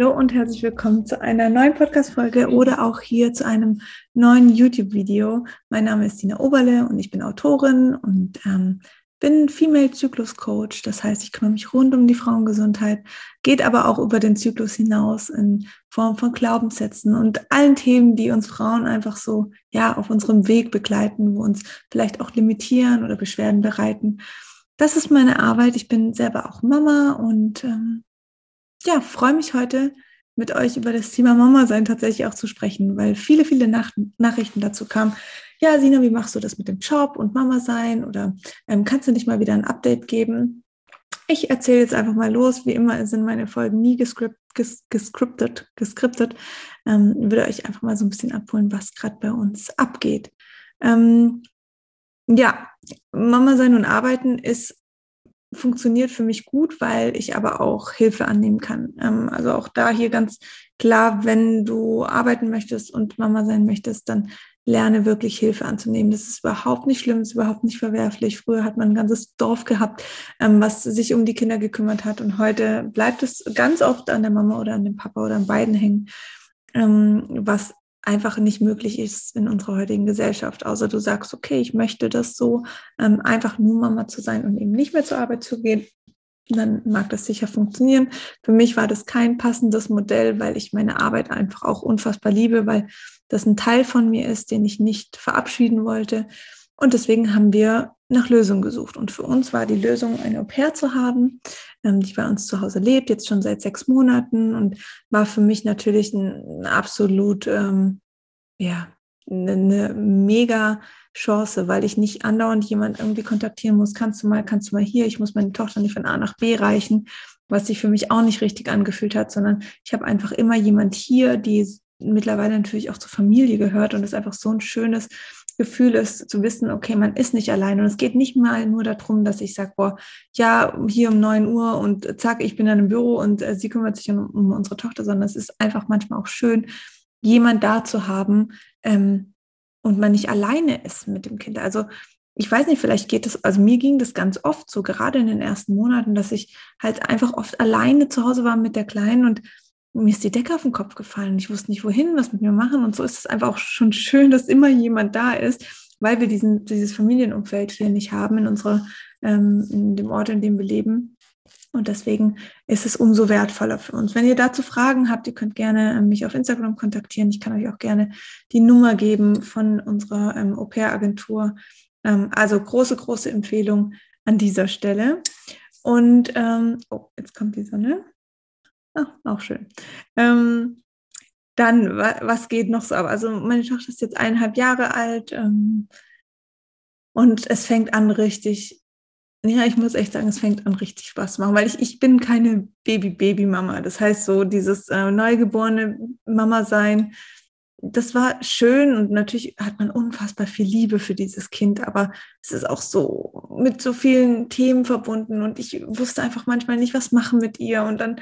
Hallo und herzlich willkommen zu einer neuen Podcast-Folge oder auch hier zu einem neuen YouTube-Video. Mein Name ist Dina Oberle und ich bin Autorin und ähm, bin Female Zyklus Coach. Das heißt, ich kümmere mich rund um die Frauengesundheit, geht aber auch über den Zyklus hinaus in Form von Glaubenssätzen und allen Themen, die uns Frauen einfach so, ja, auf unserem Weg begleiten, wo uns vielleicht auch limitieren oder Beschwerden bereiten. Das ist meine Arbeit. Ich bin selber auch Mama und ähm, ja, freue mich heute mit euch über das Thema Mama sein tatsächlich auch zu sprechen, weil viele, viele Nach Nachrichten dazu kamen. Ja, Sina, wie machst du das mit dem Job und Mama sein? Oder ähm, kannst du nicht mal wieder ein Update geben? Ich erzähle jetzt einfach mal los. Wie immer sind meine Folgen nie gescript, ges gescriptet, gescriptet. Ähm, würde euch einfach mal so ein bisschen abholen, was gerade bei uns abgeht. Ähm, ja, Mama sein und arbeiten ist funktioniert für mich gut, weil ich aber auch Hilfe annehmen kann. Ähm, also auch da hier ganz klar, wenn du arbeiten möchtest und Mama sein möchtest, dann lerne wirklich Hilfe anzunehmen. Das ist überhaupt nicht schlimm, ist überhaupt nicht verwerflich. Früher hat man ein ganzes Dorf gehabt, ähm, was sich um die Kinder gekümmert hat. Und heute bleibt es ganz oft an der Mama oder an dem Papa oder an beiden hängen, ähm, was einfach nicht möglich ist in unserer heutigen Gesellschaft. Außer du sagst, okay, ich möchte das so, ähm, einfach nur Mama zu sein und eben nicht mehr zur Arbeit zu gehen, dann mag das sicher funktionieren. Für mich war das kein passendes Modell, weil ich meine Arbeit einfach auch unfassbar liebe, weil das ein Teil von mir ist, den ich nicht verabschieden wollte. Und deswegen haben wir nach Lösungen gesucht. Und für uns war die Lösung, eine Au pair zu haben, ähm, die bei uns zu Hause lebt, jetzt schon seit sechs Monaten und war für mich natürlich ein, ein absolut, ähm, ja, eine, eine mega Chance, weil ich nicht andauernd jemand irgendwie kontaktieren muss. Kannst du mal, kannst du mal hier? Ich muss meine Tochter nicht von A nach B reichen, was sich für mich auch nicht richtig angefühlt hat, sondern ich habe einfach immer jemand hier, die mittlerweile natürlich auch zur Familie gehört und es einfach so ein schönes Gefühl ist, zu wissen, okay, man ist nicht allein. Und es geht nicht mal nur darum, dass ich sage, boah, ja, hier um neun Uhr und zack, ich bin dann im Büro und äh, sie kümmert sich um, um, unsere Tochter, sondern es ist einfach manchmal auch schön, jemand da zu haben ähm, und man nicht alleine ist mit dem Kind. Also ich weiß nicht, vielleicht geht es, also mir ging das ganz oft so, gerade in den ersten Monaten, dass ich halt einfach oft alleine zu Hause war mit der Kleinen und mir ist die Decke auf den Kopf gefallen. Ich wusste nicht, wohin, was mit mir machen. Und so ist es einfach auch schon schön, dass immer jemand da ist, weil wir diesen, dieses Familienumfeld hier nicht haben in unserer, ähm, in dem Ort, in dem wir leben. Und deswegen ist es umso wertvoller für uns. Wenn ihr dazu Fragen habt, ihr könnt gerne ähm, mich auf Instagram kontaktieren. Ich kann euch auch gerne die Nummer geben von unserer ähm, Au-pair-Agentur. Ähm, also große, große Empfehlung an dieser Stelle. Und ähm, oh, jetzt kommt die Sonne. Ah, auch schön. Ähm, dann, was geht noch so ab? Also meine Tochter ist jetzt eineinhalb Jahre alt ähm, und es fängt an richtig, ja, ich muss echt sagen, es fängt an richtig Spaß zu machen, weil ich, ich bin keine Baby-Baby-Mama. Das heißt so, dieses äh, neugeborene Mama sein, das war schön und natürlich hat man unfassbar viel Liebe für dieses Kind, aber es ist auch so mit so vielen Themen verbunden und ich wusste einfach manchmal nicht, was machen mit ihr und dann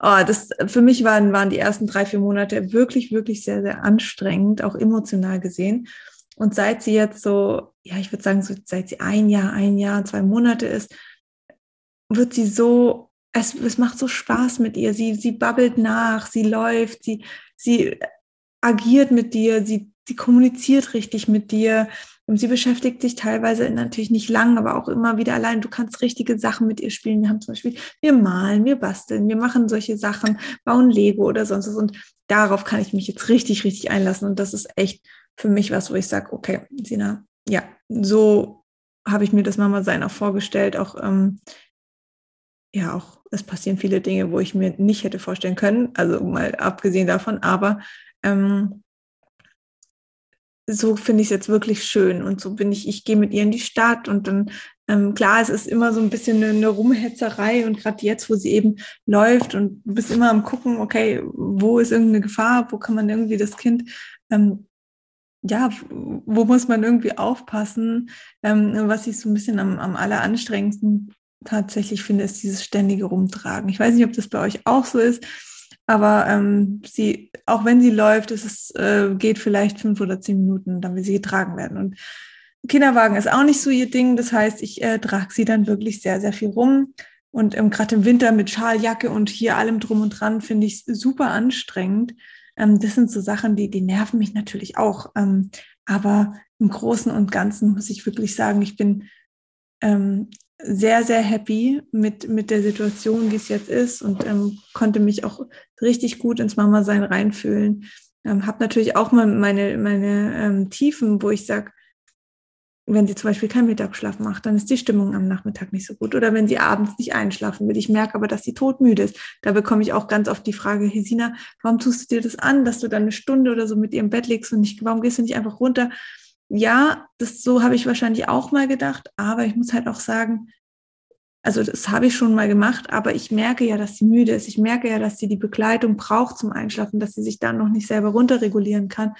oh, das für mich waren, waren die ersten drei, vier Monate wirklich, wirklich sehr, sehr anstrengend, auch emotional gesehen. Und seit sie jetzt so, ja, ich würde sagen, so, seit sie ein Jahr, ein Jahr, zwei Monate ist, wird sie so, es, es macht so Spaß mit ihr. Sie, sie babbelt nach, sie läuft, sie, sie agiert mit dir, sie, sie kommuniziert richtig mit dir. Und sie beschäftigt sich teilweise natürlich nicht lang, aber auch immer wieder allein. Du kannst richtige Sachen mit ihr spielen. Wir haben zum Beispiel, wir malen, wir basteln, wir machen solche Sachen, bauen Lego oder sonst was. Und darauf kann ich mich jetzt richtig, richtig einlassen. Und das ist echt für mich was, wo ich sage, okay, Sina, ja, so habe ich mir das Mama-Sein auch vorgestellt. Auch, ähm, ja, auch, es passieren viele Dinge, wo ich mir nicht hätte vorstellen können. Also mal abgesehen davon, aber ähm, so finde ich es jetzt wirklich schön. Und so bin ich, ich gehe mit ihr in die Stadt und dann, ähm, klar, es ist immer so ein bisschen eine, eine Rumhetzerei und gerade jetzt, wo sie eben läuft und du bist immer am gucken, okay, wo ist irgendeine Gefahr, wo kann man irgendwie das Kind, ähm, ja, wo muss man irgendwie aufpassen? Ähm, was ich so ein bisschen am, am alleranstrengendsten tatsächlich finde, ist dieses ständige Rumtragen. Ich weiß nicht, ob das bei euch auch so ist. Aber ähm, sie, auch wenn sie läuft, ist es, äh, geht vielleicht fünf oder zehn Minuten, dann will sie getragen werden. Und Kinderwagen ist auch nicht so ihr Ding. Das heißt, ich äh, trage sie dann wirklich sehr, sehr viel rum. Und ähm, gerade im Winter mit Schaljacke und hier allem drum und dran finde ich es super anstrengend. Ähm, das sind so Sachen, die, die nerven mich natürlich auch. Ähm, aber im Großen und Ganzen muss ich wirklich sagen, ich bin ähm, sehr, sehr happy mit, mit der Situation, wie es jetzt ist und ähm, konnte mich auch richtig gut ins Mama-Sein reinfühlen. Ähm, habe natürlich auch mal meine, meine ähm, Tiefen, wo ich sage, wenn sie zum Beispiel keinen Mittagsschlaf macht, dann ist die Stimmung am Nachmittag nicht so gut. Oder wenn sie abends nicht einschlafen will. Ich merke aber, dass sie todmüde ist. Da bekomme ich auch ganz oft die Frage, Hesina, warum tust du dir das an, dass du dann eine Stunde oder so mit ihr im Bett legst und nicht, warum gehst du nicht einfach runter? Ja, das so habe ich wahrscheinlich auch mal gedacht, aber ich muss halt auch sagen, also das habe ich schon mal gemacht, aber ich merke ja, dass sie müde ist. Ich merke ja, dass sie die Begleitung braucht zum Einschlafen, dass sie sich dann noch nicht selber runterregulieren kann.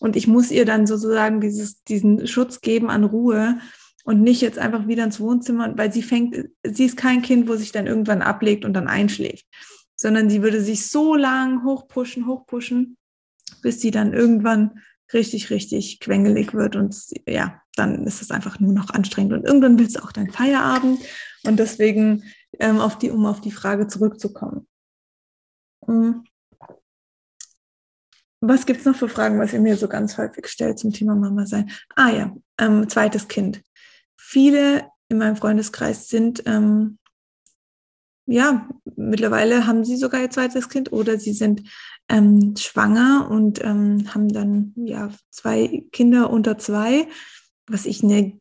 Und ich muss ihr dann sozusagen dieses, diesen Schutz geben an Ruhe und nicht jetzt einfach wieder ins Wohnzimmer, weil sie fängt, sie ist kein Kind, wo sich dann irgendwann ablegt und dann einschläft, sondern sie würde sich so lang hochpushen, hochpushen, bis sie dann irgendwann richtig, richtig quengelig wird und ja, dann ist es einfach nur noch anstrengend und irgendwann willst du auch deinen Feierabend und deswegen ähm, auf die, um auf die Frage zurückzukommen. Mhm. Was gibt es noch für Fragen, was ihr mir so ganz häufig stellt zum Thema Mama sein? Ah ja, ähm, zweites Kind. Viele in meinem Freundeskreis sind, ähm, ja, mittlerweile haben sie sogar ihr zweites Kind oder sie sind ähm, schwanger und ähm, haben dann ja zwei Kinder unter zwei, was ich eine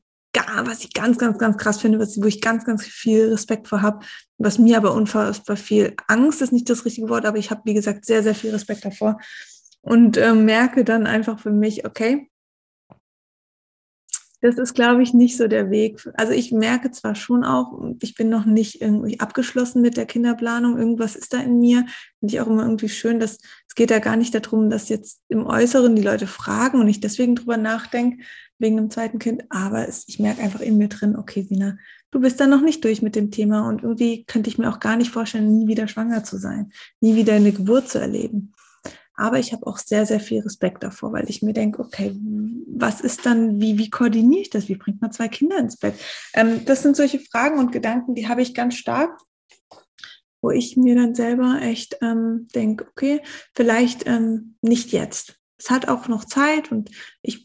was ich ganz, ganz, ganz krass finde, was, wo ich ganz, ganz viel Respekt vor habe, was mir aber unfassbar viel Angst ist nicht das richtige Wort, aber ich habe, wie gesagt, sehr, sehr viel Respekt davor, und äh, merke dann einfach für mich, okay, das ist, glaube ich, nicht so der Weg. Also ich merke zwar schon auch, ich bin noch nicht irgendwie abgeschlossen mit der Kinderplanung. Irgendwas ist da in mir. Finde ich auch immer irgendwie schön, dass es geht ja gar nicht darum, dass jetzt im Äußeren die Leute fragen und ich deswegen drüber nachdenke, wegen einem zweiten Kind. Aber es, ich merke einfach in mir drin, okay, Sina, du bist da noch nicht durch mit dem Thema und irgendwie könnte ich mir auch gar nicht vorstellen, nie wieder schwanger zu sein, nie wieder eine Geburt zu erleben. Aber ich habe auch sehr, sehr viel Respekt davor, weil ich mir denke, okay, was ist dann, wie, wie koordiniere ich das? Wie bringt man zwei Kinder ins Bett? Ähm, das sind solche Fragen und Gedanken, die habe ich ganz stark, wo ich mir dann selber echt ähm, denke, okay, vielleicht ähm, nicht jetzt. Es hat auch noch Zeit und ich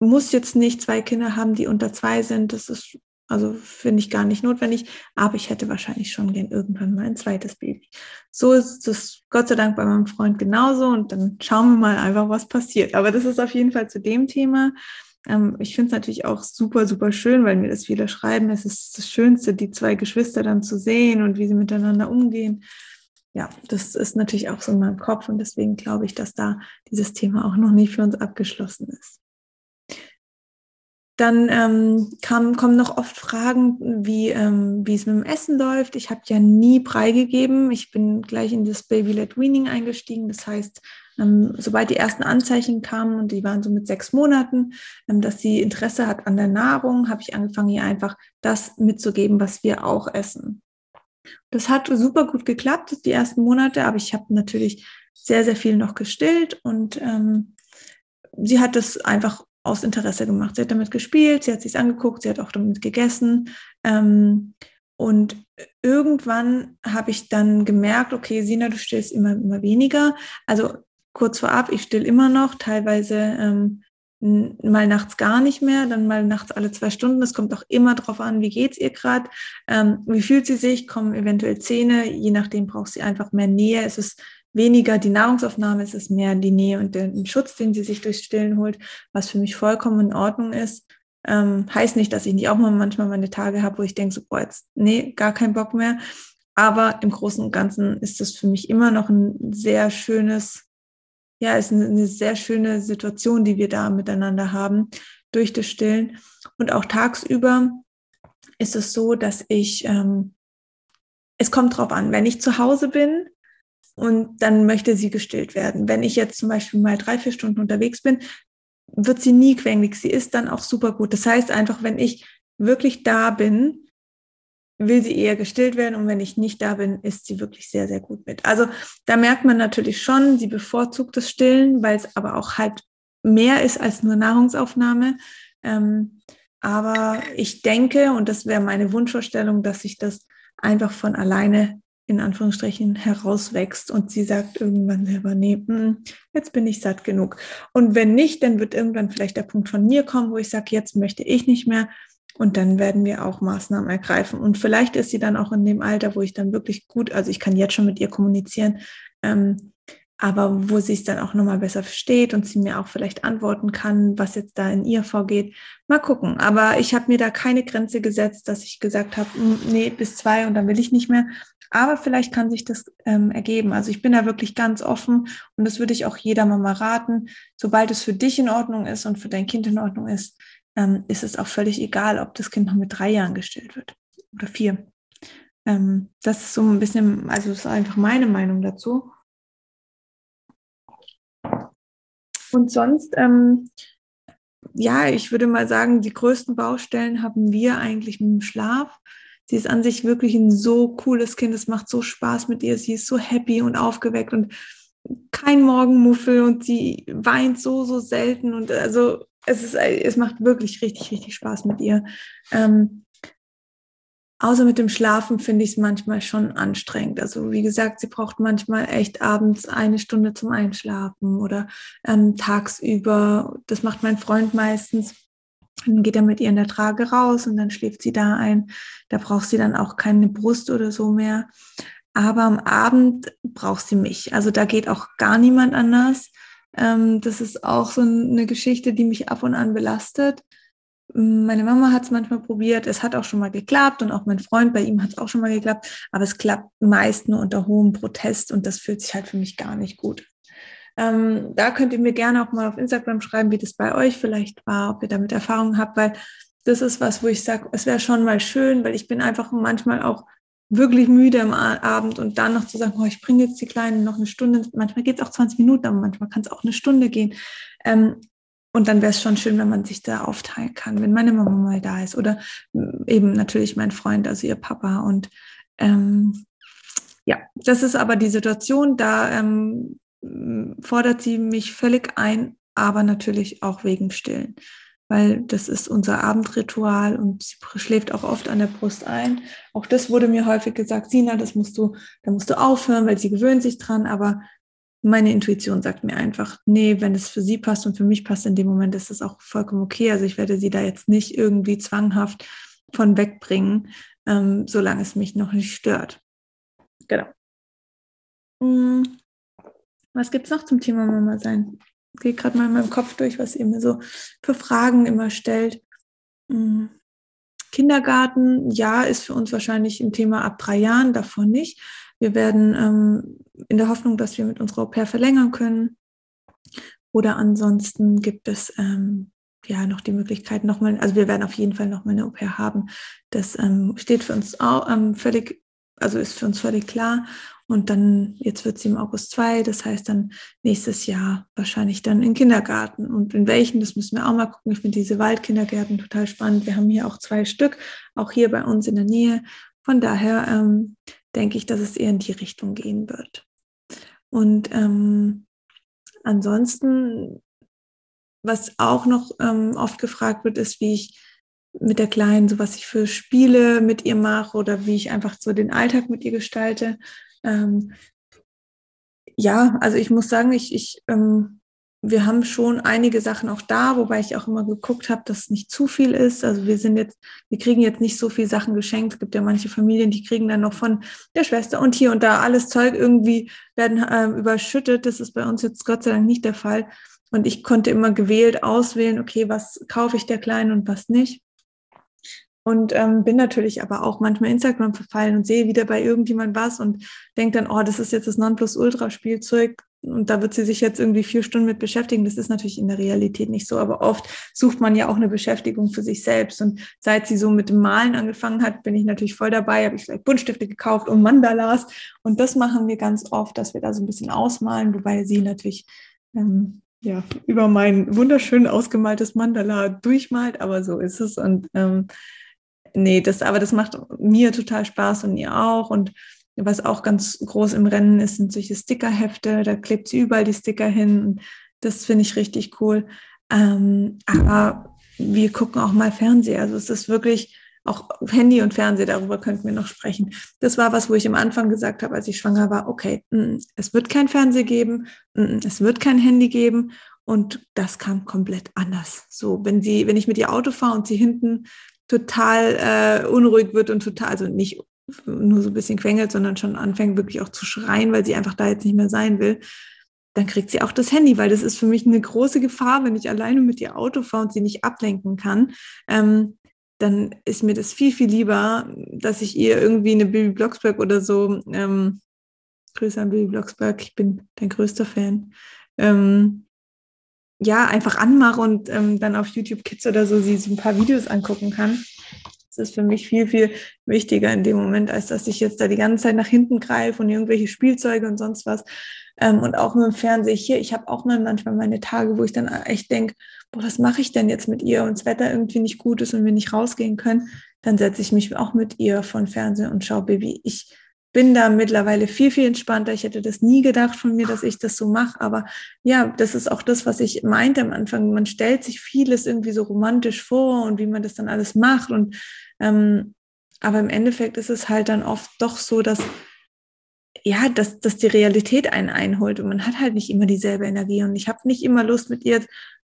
muss jetzt nicht zwei Kinder haben, die unter zwei sind. Das ist also finde ich gar nicht notwendig, aber ich hätte wahrscheinlich schon gern irgendwann mal ein zweites Baby. So ist es Gott sei Dank bei meinem Freund genauso und dann schauen wir mal einfach, was passiert. Aber das ist auf jeden Fall zu dem Thema. Ähm, ich finde es natürlich auch super, super schön, weil mir das viele schreiben. Es ist das Schönste, die zwei Geschwister dann zu sehen und wie sie miteinander umgehen. Ja, das ist natürlich auch so in meinem Kopf und deswegen glaube ich, dass da dieses Thema auch noch nicht für uns abgeschlossen ist. Dann ähm, kam, kommen noch oft Fragen, wie, ähm, es mit dem Essen läuft. Ich habe ja nie Brei gegeben. Ich bin gleich in das Baby-led Weaning eingestiegen. Das heißt, ähm, sobald die ersten Anzeichen kamen, und die waren so mit sechs Monaten, ähm, dass sie Interesse hat an der Nahrung, habe ich angefangen, ihr einfach das mitzugeben, was wir auch essen. Das hat super gut geklappt, die ersten Monate, aber ich habe natürlich sehr, sehr viel noch gestillt und ähm, sie hat das einfach aus Interesse gemacht. Sie hat damit gespielt, sie hat sich angeguckt, sie hat auch damit gegessen. Ähm, und irgendwann habe ich dann gemerkt, okay, Sina, du stillst immer, immer weniger. Also kurz vorab, ich still immer noch, teilweise ähm, mal nachts gar nicht mehr, dann mal nachts alle zwei Stunden. Es kommt auch immer darauf an, wie geht's ihr gerade, ähm, wie fühlt sie sich, kommen eventuell Zähne, je nachdem braucht sie einfach mehr Nähe. Es ist weniger die Nahrungsaufnahme, es ist mehr die Nähe und den Schutz, den sie sich durchs Stillen holt, was für mich vollkommen in Ordnung ist. Ähm, heißt nicht, dass ich nicht auch mal manchmal meine Tage habe, wo ich denke, so, boah, jetzt, nee, gar keinen Bock mehr. Aber im Großen und Ganzen ist das für mich immer noch ein sehr schönes, ja, ist eine, eine sehr schöne Situation, die wir da miteinander haben durch das Stillen. Und auch tagsüber ist es so, dass ich, ähm, es kommt drauf an, wenn ich zu Hause bin, und dann möchte sie gestillt werden. Wenn ich jetzt zum Beispiel mal drei, vier Stunden unterwegs bin, wird sie nie quengelig. Sie ist dann auch super gut. Das heißt einfach, wenn ich wirklich da bin, will sie eher gestillt werden und wenn ich nicht da bin, ist sie wirklich sehr, sehr gut mit. Also da merkt man natürlich schon, sie bevorzugt das Stillen, weil es aber auch halt mehr ist als nur Nahrungsaufnahme. Ähm, aber ich denke, und das wäre meine Wunschvorstellung, dass sich das einfach von alleine in Anführungsstrichen herauswächst und sie sagt irgendwann selber, nee, hm, jetzt bin ich satt genug. Und wenn nicht, dann wird irgendwann vielleicht der Punkt von mir kommen, wo ich sage, jetzt möchte ich nicht mehr. Und dann werden wir auch Maßnahmen ergreifen. Und vielleicht ist sie dann auch in dem Alter, wo ich dann wirklich gut, also ich kann jetzt schon mit ihr kommunizieren, ähm, aber wo sie es dann auch nochmal besser versteht und sie mir auch vielleicht antworten kann, was jetzt da in ihr vorgeht. Mal gucken. Aber ich habe mir da keine Grenze gesetzt, dass ich gesagt habe, hm, nee, bis zwei und dann will ich nicht mehr. Aber vielleicht kann sich das ähm, ergeben. Also ich bin da wirklich ganz offen und das würde ich auch jeder Mama raten. Sobald es für dich in Ordnung ist und für dein Kind in Ordnung ist, ähm, ist es auch völlig egal, ob das Kind noch mit drei Jahren gestillt wird oder vier. Ähm, das ist so ein bisschen, also das ist einfach meine Meinung dazu. Und sonst, ähm, ja, ich würde mal sagen, die größten Baustellen haben wir eigentlich mit dem Schlaf. Sie ist an sich wirklich ein so cooles Kind. Es macht so Spaß mit ihr. Sie ist so happy und aufgeweckt und kein Morgenmuffel und sie weint so, so selten. Und also es ist, es macht wirklich richtig, richtig Spaß mit ihr. Ähm, Außer mit dem Schlafen finde ich es manchmal schon anstrengend. Also wie gesagt, sie braucht manchmal echt abends eine Stunde zum Einschlafen oder ähm, tagsüber. Das macht mein Freund meistens. Dann geht er mit ihr in der Trage raus und dann schläft sie da ein. Da braucht sie dann auch keine Brust oder so mehr. Aber am Abend braucht sie mich. Also da geht auch gar niemand anders. Ähm, das ist auch so eine Geschichte, die mich ab und an belastet. Meine Mama hat es manchmal probiert, es hat auch schon mal geklappt und auch mein Freund, bei ihm hat es auch schon mal geklappt, aber es klappt meist nur unter hohem Protest und das fühlt sich halt für mich gar nicht gut. Ähm, da könnt ihr mir gerne auch mal auf Instagram schreiben, wie das bei euch vielleicht war, ob ihr damit Erfahrungen habt, weil das ist was, wo ich sage, es wäre schon mal schön, weil ich bin einfach manchmal auch wirklich müde am Abend und dann noch zu sagen, oh, ich bringe jetzt die Kleinen noch eine Stunde, manchmal geht es auch 20 Minuten, aber manchmal kann es auch eine Stunde gehen. Ähm, und dann wäre es schon schön, wenn man sich da aufteilen kann, wenn meine Mama mal da ist oder mm, eben natürlich mein Freund, also ihr Papa. Und ähm, ja, das ist aber die Situation, da ähm, fordert sie mich völlig ein, aber natürlich auch wegen Stillen, weil das ist unser Abendritual und sie schläft auch oft an der Brust ein. Auch das wurde mir häufig gesagt, Sina, das musst du, da musst du aufhören, weil sie gewöhnt sich dran, aber meine Intuition sagt mir einfach, nee, wenn es für sie passt und für mich passt in dem Moment, ist das auch vollkommen okay. Also ich werde sie da jetzt nicht irgendwie zwanghaft von wegbringen, ähm, solange es mich noch nicht stört. Genau. Hm. Was gibt es noch zum Thema Mama sein? Ich gehe gerade mal in meinem Kopf durch, was ihr mir so für Fragen immer stellt. Hm. Kindergarten, ja, ist für uns wahrscheinlich ein Thema ab drei Jahren, davon nicht. Wir werden ähm, in der Hoffnung, dass wir mit unserer Au pair verlängern können. Oder ansonsten gibt es ähm, ja noch die Möglichkeit, nochmal, also wir werden auf jeden Fall nochmal eine Au pair haben. Das ähm, steht für uns auch ähm, völlig, also ist für uns völlig klar. Und dann, jetzt wird sie im August zwei, das heißt dann nächstes Jahr wahrscheinlich dann in Kindergarten. Und in welchen, das müssen wir auch mal gucken. Ich finde diese Waldkindergärten total spannend. Wir haben hier auch zwei Stück, auch hier bei uns in der Nähe. Von daher ähm, denke ich, dass es eher in die Richtung gehen wird. Und ähm, ansonsten, was auch noch ähm, oft gefragt wird, ist, wie ich mit der Kleinen, so was ich für Spiele mit ihr mache oder wie ich einfach so den Alltag mit ihr gestalte. Ähm, ja, also ich muss sagen, ich, ich ähm, wir haben schon einige Sachen auch da, wobei ich auch immer geguckt habe, dass nicht zu viel ist. Also wir sind jetzt, wir kriegen jetzt nicht so viel Sachen geschenkt. Es gibt ja manche Familien, die kriegen dann noch von der Schwester und hier und da alles Zeug irgendwie werden äh, überschüttet. Das ist bei uns jetzt Gott sei Dank nicht der Fall. Und ich konnte immer gewählt auswählen, okay, was kaufe ich der Kleinen und was nicht. Und ähm, bin natürlich aber auch manchmal Instagram verfallen und sehe wieder bei irgendjemand was und denke dann, oh, das ist jetzt das Nonplusultra-Spielzeug und da wird sie sich jetzt irgendwie vier Stunden mit beschäftigen. Das ist natürlich in der Realität nicht so, aber oft sucht man ja auch eine Beschäftigung für sich selbst. Und seit sie so mit dem Malen angefangen hat, bin ich natürlich voll dabei, habe ich vielleicht Buntstifte gekauft und Mandalas. Und das machen wir ganz oft, dass wir da so ein bisschen ausmalen, wobei sie natürlich ähm, ja, über mein wunderschön ausgemaltes Mandala durchmalt, aber so ist es. Und ähm, nee, das, aber das macht mir total Spaß und ihr auch. Und was auch ganz groß im Rennen ist, sind solche Stickerhefte. Da klebt sie überall die Sticker hin. Das finde ich richtig cool. Ähm, aber wir gucken auch mal Fernsehen. Also es ist wirklich auch Handy und Fernseher, darüber könnten wir noch sprechen. Das war was, wo ich am Anfang gesagt habe, als ich schwanger war, okay, mm, es wird kein Fernseher geben, mm, es wird kein Handy geben. Und das kam komplett anders. So, wenn sie, wenn ich mit ihr Auto fahre und sie hinten total äh, unruhig wird und total, also nicht nur so ein bisschen quengelt, sondern schon anfängt wirklich auch zu schreien, weil sie einfach da jetzt nicht mehr sein will, dann kriegt sie auch das Handy, weil das ist für mich eine große Gefahr, wenn ich alleine mit ihr Auto fahre und sie nicht ablenken kann. Ähm, dann ist mir das viel, viel lieber, dass ich ihr irgendwie eine Bibi Blocksberg oder so, ähm, Grüße an Bibi Blocksberg, ich bin dein größter Fan, ähm, ja, einfach anmache und ähm, dann auf YouTube Kids oder so sie so ein paar Videos angucken kann. Das ist für mich viel, viel wichtiger in dem Moment, als dass ich jetzt da die ganze Zeit nach hinten greife und irgendwelche Spielzeuge und sonst was. Ähm, und auch mit dem Fernseher hier, ich habe auch mal manchmal meine Tage, wo ich dann echt denke, boah, was mache ich denn jetzt mit ihr und das Wetter irgendwie nicht gut ist und wir nicht rausgehen können, dann setze ich mich auch mit ihr von Fernseher und schaue Baby. Ich bin da mittlerweile viel, viel entspannter. Ich hätte das nie gedacht von mir, dass ich das so mache. Aber ja, das ist auch das, was ich meinte am Anfang. Man stellt sich vieles irgendwie so romantisch vor und wie man das dann alles macht. Und ähm, aber im Endeffekt ist es halt dann oft doch so, dass ja, dass, dass die Realität einen einholt und man hat halt nicht immer dieselbe Energie und ich habe nicht immer Lust mit ihr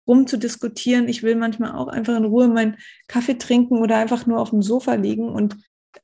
rumzudiskutieren. Ich will manchmal auch einfach in Ruhe meinen Kaffee trinken oder einfach nur auf dem Sofa liegen und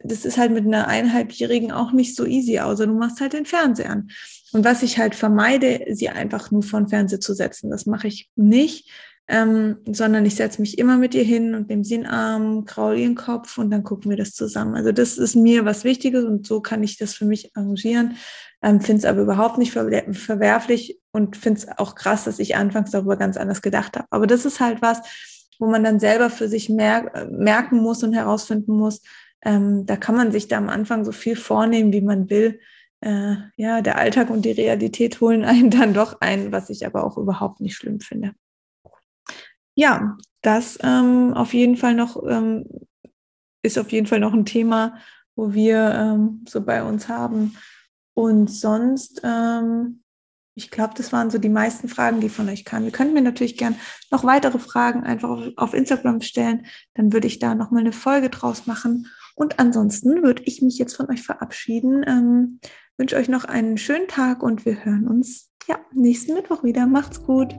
das ist halt mit einer eineinhalbjährigen auch nicht so easy, außer du machst halt den Fernseher an. Und was ich halt vermeide, sie einfach nur vor den Fernseher zu setzen, das mache ich nicht, ähm, sondern ich setze mich immer mit ihr hin und nehme sie in den Arm, kraul ihren Kopf und dann gucken wir das zusammen. Also das ist mir was Wichtiges und so kann ich das für mich arrangieren. Ähm, finde es aber überhaupt nicht ver verwerflich und finde es auch krass, dass ich anfangs darüber ganz anders gedacht habe. Aber das ist halt was, wo man dann selber für sich mer merken muss und herausfinden muss, ähm, da kann man sich da am Anfang so viel vornehmen, wie man will. Äh, ja, der Alltag und die Realität holen einen dann doch ein, was ich aber auch überhaupt nicht schlimm finde. Ja, das ähm, auf jeden Fall noch ähm, ist auf jeden Fall noch ein Thema, wo wir ähm, so bei uns haben. Und sonst ähm, ich glaube, das waren so die meisten Fragen, die von euch kamen. Ihr könnt mir natürlich gern noch weitere Fragen einfach auf, auf Instagram stellen. Dann würde ich da nochmal eine Folge draus machen. Und ansonsten würde ich mich jetzt von euch verabschieden. Ähm, wünsche euch noch einen schönen Tag und wir hören uns ja nächsten Mittwoch wieder. Macht's gut.